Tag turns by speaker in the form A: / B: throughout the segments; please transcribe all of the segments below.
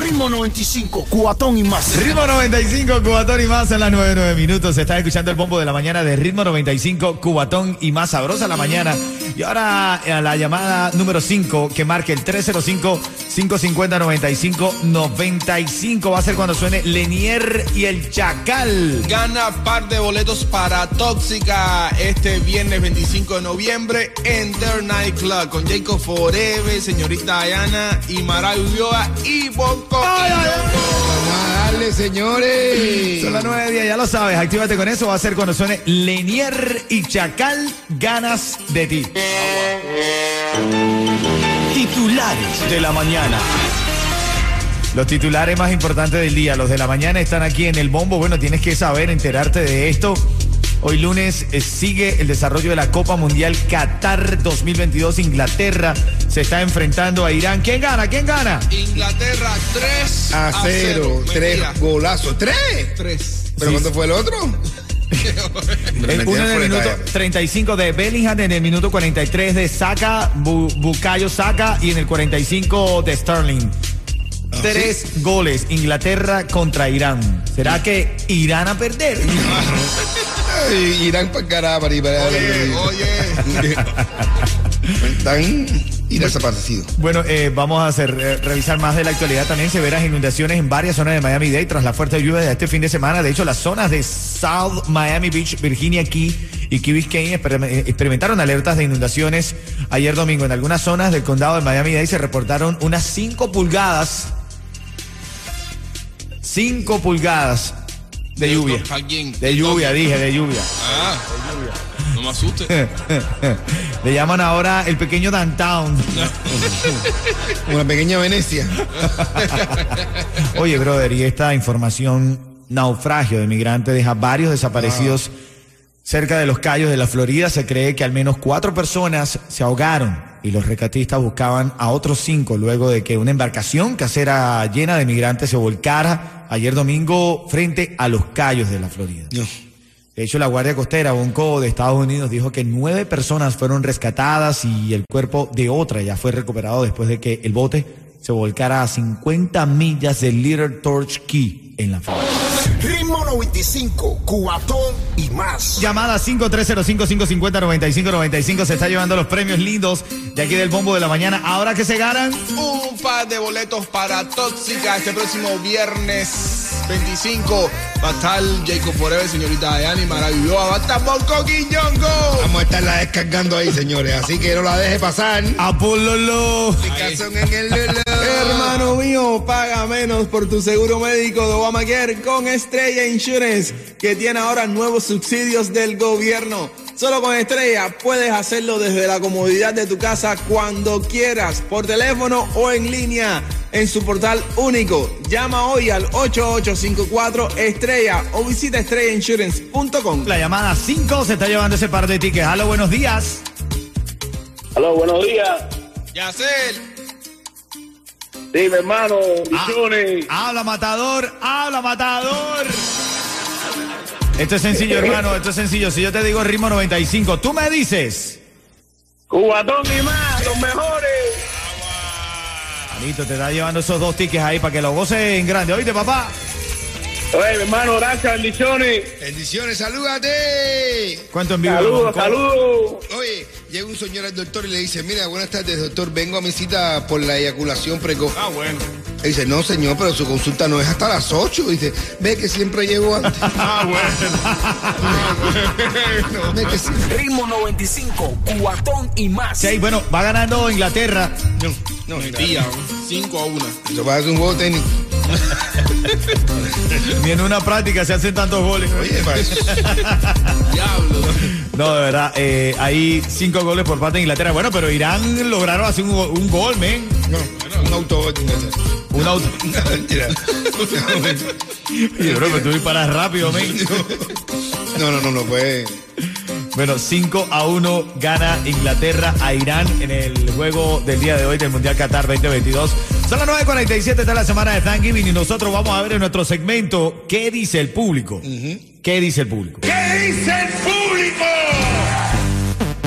A: Ritmo 95, cuatón y más.
B: Ritmo 95, Cubatón y más en las 99 minutos. Estás escuchando el bombo de la mañana de Ritmo 95, Cubatón y más sabrosa la mañana. Y ahora a la llamada número 5 que marque el 305-550-95-95 va a ser cuando suene Lenier y el Chacal.
C: Gana par de boletos para Tóxica este viernes 25 de noviembre en Their Night Club con Jacob Forever, señorita Diana y Mara Ulloa y Bonco.
D: Señores.
B: Son las 9 de día, ya lo sabes. Actívate con eso. Va a ser cuando suene Lenier y Chacal, ganas de ti.
A: Titulares de la mañana.
B: Los titulares más importantes del día, los de la mañana, están aquí en el bombo. Bueno, tienes que saber, enterarte de esto. Hoy lunes eh, sigue el desarrollo de la Copa Mundial Qatar 2022. Inglaterra se está enfrentando a Irán. ¿Quién gana? ¿Quién gana?
C: Inglaterra 3
D: A cero, tres
C: Mentira.
D: golazos. ¿Tres?
C: 3.
D: ¿Pero
B: Sí.
D: cuánto fue el otro?
B: El uno en el minuto 35 de Bellingham, en el minuto 43 de Saka, Bu- Bukayo Saka y en el 45 de Sterling. Tres goles, Inglaterra contra Irán. ¿Será que irán a perder?
D: Irán para carajo, para para
C: Oye, oye.
D: Están y desaparecidos.
B: Bueno, eh, vamos a hacer, eh, revisar más de la actualidad. También severas inundaciones en varias zonas de Miami-Dade tras la fuerte lluvia de este fin de semana. De hecho, las zonas de South Miami Beach, Virginia Key y Key Biscayne eh, experimentaron alertas de inundaciones ayer domingo. En algunas zonas del condado de Miami-Dade se reportaron unas 5 pulgadas. 5 pulgadas de lluvia. De lluvia, dije, de lluvia.
C: Ah, no me asustes.
B: Le llaman ahora el pequeño downtown.
D: Una pequeña Venecia.
B: Oye, brother, y esta información, naufragio de migrantes deja varios desaparecidos cerca de los Cayos de la Florida. Se cree que al menos cuatro personas se ahogaron y los rescatistas buscaban a otros cinco luego de que una embarcación casera llena de migrantes se volcara ayer domingo frente a los Cayos de la Florida.
D: No.
B: De hecho, la Guardia Costera, Bonco de Estados Unidos, dijo que nueve personas fueron rescatadas y el cuerpo de otra ya fue recuperado después de que el bote se volcara a 50 millas de Little Torch Key en la Florida.
A: Ritmo 95, cuatón y más.
B: Llamada 5305-550-9595 se está llevando los premios lindos de aquí del bombo de la mañana. Ahora que se ganan,
C: Un par de boletos para Tóxica este próximo viernes 25. Va a estar Jacob Forever, señorita Diana y Mara Ulloa. Va a estar Bonco Quiñongo.
D: Vamos a estarla descargando ahí, señores. Así que no la deje pasar.
B: Apololo.
D: Picazón en el.
C: Hermano mío, paga menos por tu seguro médico de Obamacare con Estrella Insurance, que tiene ahora nuevos subsidios del gobierno. Solo con Estrella puedes hacerlo desde la comodidad de tu casa cuando quieras, por teléfono o en línea, en su portal único. Llama hoy al 8854 Estrella o visita estrellainsurance.com.
B: La llamada 5 se está llevando ese par de tickets. Halo, buenos días.
E: Aló, buenos días.
C: Yacel.
E: Dime, hermano,
B: Ah,
E: bendiciones.
B: habla, matador. Habla, matador. Esto es sencillo, hermano. Esto es sencillo. Si yo te digo ritmo 95, tú me dices.
E: Cubatón y más, los mejores.
B: Listo, te está llevando esos dos tickets ahí para que lo goces en grande. Oíste, papá.
E: Oye, mi hermano, gracias, bendiciones.
D: Bendiciones, salúdate.
B: Cuento en vivo.
E: Saludos, saludos.
D: Oye, llega un señor al doctor y le dice, mira, buenas tardes, doctor, vengo a mi cita por la eyaculación precoz.
C: Ah, bueno.
D: Y dice, no, señor, pero su consulta no es hasta las 8. Dice, ve que siempre llego antes.
C: Ah, bueno.
D: Ve que siempre-
A: Ritmo 95, cuatón y más.
B: Sí, bueno, va ganando Inglaterra.
D: No, no,
C: Mentira, 5 a 1.
D: Eso va a ser un juego tenis.
B: Ni en una práctica se hacen tantos goles.
D: Oye.
C: Diablo.
B: No, de verdad, eh, hay cinco goles por parte de Inglaterra. Bueno, pero Irán lograron hacer un, go- un gol, men.
D: No, un autobot.
B: Un auto.
D: No, mentira.
B: Y bro, pero tú disparas rápido, men.
D: No, no, no, no, pues.
B: Bueno, 5 a 1 gana Inglaterra a Irán en el juego del día de hoy del Mundial Qatar 2022. Son las 9.47 de la semana de Thanksgiving y nosotros vamos a ver en nuestro segmento qué dice el público. ¿Qué dice el público?
A: ¿Qué dice el público?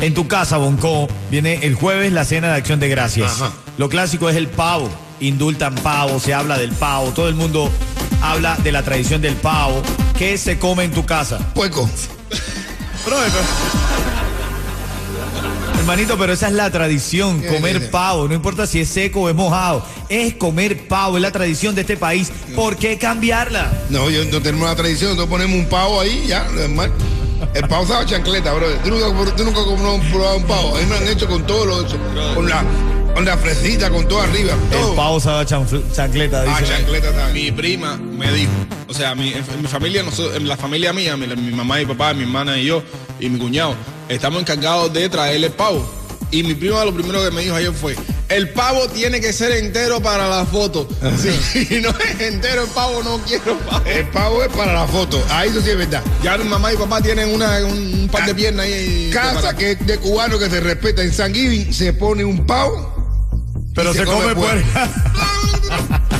B: En tu casa, Bonco, viene el jueves la cena de acción de gracias.
D: Ajá.
B: Lo clásico es el pavo. Indultan pavo, se habla del pavo, todo el mundo habla de la tradición del pavo. ¿Qué se come en tu casa? Hermanito, pero esa es la tradición,
D: ¿Qué
B: comer pavo, no importa si es seco o es mojado, es comer pavo, es la tradición de este país, ¿por qué cambiarla?
D: No, yo no tenemos la tradición, nosotros ponemos un pavo ahí, ya. El pavo sabe chancleta, bro. Tú nunca, tú nunca has probado un pavo. Ahí me han hecho con todo lo con la, la fresita, con todo arriba. Todo.
B: El pavo sabe a chanfl- chancleta,
D: Ah,
B: dice.
D: chancleta también.
C: Mi prima me dijo, o sea, mi, en mi familia, nosotros- en la familia mía, mi, mi mamá y papá, mi hermana y yo, y mi cuñado, estamos encargados de traerle pavo. Y mi prima lo primero que me dijo ayer fue, el pavo tiene que ser entero para la foto. Si no es entero el pavo, no quiero pavo.
D: El pavo es para la foto. Ahí eso sí es verdad.
C: Ya mi mamá y papá tienen una, un, un par de piernas ahí.
D: Casa que es de cubano que se respeta en San Giving, se pone un pavo.
B: Pero se, come,
D: puerco.
B: puerca.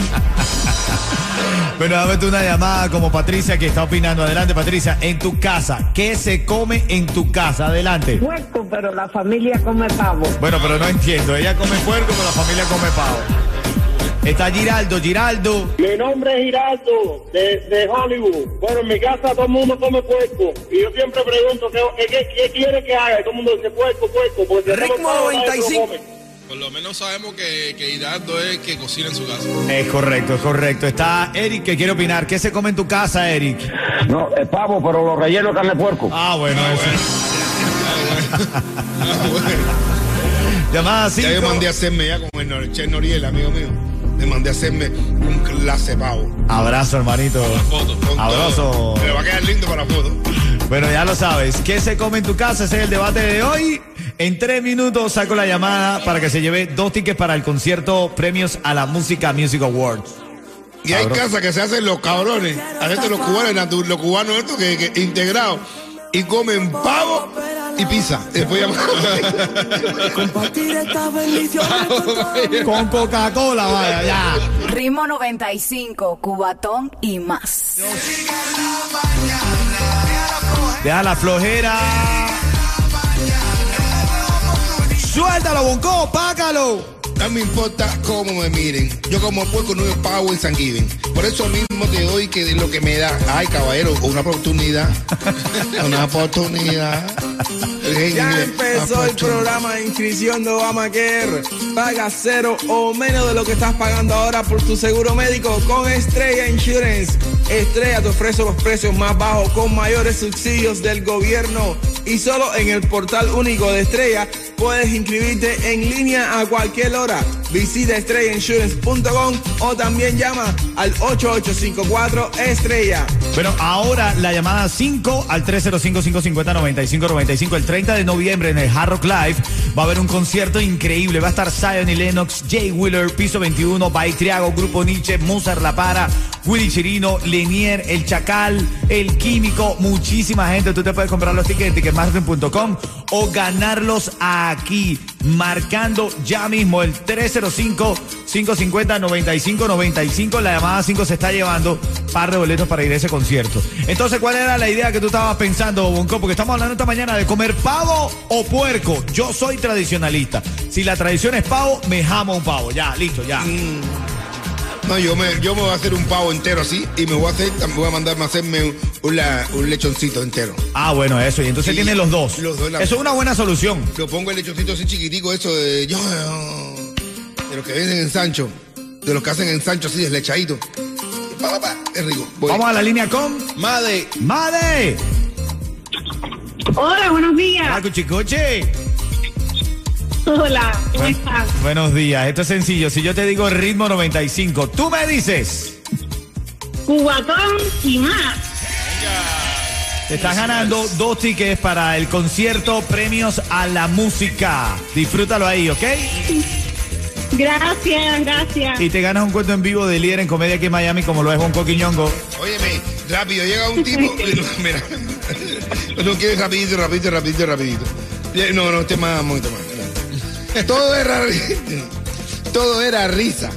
B: Bueno, dame tú una llamada como Patricia que está opinando. Adelante, Patricia. En tu casa, ¿qué se come en tu casa? Adelante.
F: puerco, pero la familia come pavo.
B: Bueno, pero no entiendo. Ella come puerco, pero la familia come pavo. Está Giraldo, Giraldo.
E: Mi nombre es Giraldo, de, de Hollywood. Bueno, en mi casa todo el mundo come puerco. Y yo siempre pregunto, ¿qué, qué, qué quiere que haga? Y todo el mundo dice puerco, puerco. Porque
A: Ritmo
E: pavo, nadie se lo
A: 95.
C: Por lo menos sabemos que, que Hidalgo es que cocina en su casa.
B: Es correcto, es correcto. Está Eric que quiere opinar. ¿Qué se come en tu casa, Eric?
E: No, es pavo, pero lo relleno de carne puerco.
B: Ah, bueno, eso.
C: Ah, bueno.
B: Llamada
D: Ya yo
B: 5.
D: mandé a hacerme ya con el Che Noriel, amigo mío. Le mandé a hacerme un clase pavo.
B: Abrazo, hermanito.
C: foto.
D: Con
B: Abrazo.
D: todo. Me va a quedar lindo para la foto.
B: Bueno, ya lo sabes. ¿Qué se come en tu casa? Ese es el debate de hoy. En tres minutos saco la llamada para que se lleve dos tickets para el concierto Premios a la Música Music Awards.
D: Y hay casas que se hacen los cabrones. A veces los cubanos, los cubanos estos que, que integrados. Y comen pavo y pizza. Después ya-
G: Compartir esta bendición
B: Con Coca-Cola, vaya, ya.
H: Ritmo 95, Cubatón y más.
B: Deja la flojera. Suéltalo, Bonco, págalo.
D: No me importa cómo me miren. Yo como puerco no pavo en San Giving. Por eso mismo te doy que de lo que me da. Ay, caballero, una oportunidad. Una oportunidad.
C: Ya empezó el programa de inscripción de Obamacare. Paga cero o menos de lo que estás pagando ahora por tu seguro médico con Estrella Insurance. Estrella te ofrece los precios más bajos con mayores subsidios del gobierno. Y solo en el portal único de Estrella puedes inscribirte en línea a cualquier hora. Visita estrellainsurance.com o también llama al 8854 Estrella.
B: Bueno, ahora la llamada 5 al 305-550-9595. El 30 de noviembre en el Hard Rock Live va a haber un concierto increíble. Va a estar Zion y Lennox, Jay Wheeler, Piso 21, Baitriago, Grupo Nietzsche, Mozart La Para, Willy Chirino, Lenier, El Chacal, El Químico, muchísima gente. Tú te puedes comprar los tickets en ticketmaster.com o ganarlos aquí, marcando ya mismo el 305-550-9595. La llamada 5 se está llevando par de boletos para ir a ese concierto. Entonces, ¿cuál era la idea que tú estabas pensando, Bonco? Porque estamos hablando esta mañana de comer pavo o puerco. Yo soy tradicionalista. Si la tradición es pavo, me jamo un pavo. Ya, listo, ya.
D: No, yo me, yo me voy a hacer un pavo entero así y me voy a hacer, también voy a mandarme a hacerme un, un la- un lechoncito entero.
B: Ah, bueno, eso. Y entonces
D: Sí,
B: tiene los dos.
D: los dos, la-
B: Eso es una buena solución.
D: Lo pongo el lechoncito así chiquitico, eso de yo, de los que venden en Sancho. De los que hacen en Sancho así, deslechadito. Pa, pa, pa, Es rico. Voy.
B: Vamos a la línea con
C: Made.
B: Made.
F: Hola, buenos días.
B: Hola, Cuchicuchi.
F: Hola, ¿cómo estás?
B: Buenos días. Esto es sencillo. Si yo te digo ritmo 95, tú me dices.
F: Cubatón y más.
B: Te estás ganando dos tickets para el concierto Premios a la Música. Disfrútalo ahí, ¿ok?
F: Gracias, gracias.
B: Y te ganas un cuento en vivo de líder en comedia aquí en Miami, como lo es Bonco Quiñongo.
D: Óyeme, rápido, llega un tipo. Mira, no quieres rapidito, rapidito, rapidito, rapidito. No, no, este más, muy más. Todo era, todo era risa.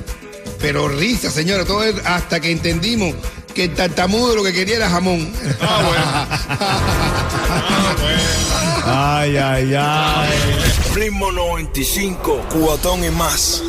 D: Pero risa, señora, todo era hasta que entendimos que el tartamudo lo que quería era jamón.
B: Ay, ay, ay.
A: Ritmo 95, cubatón y más.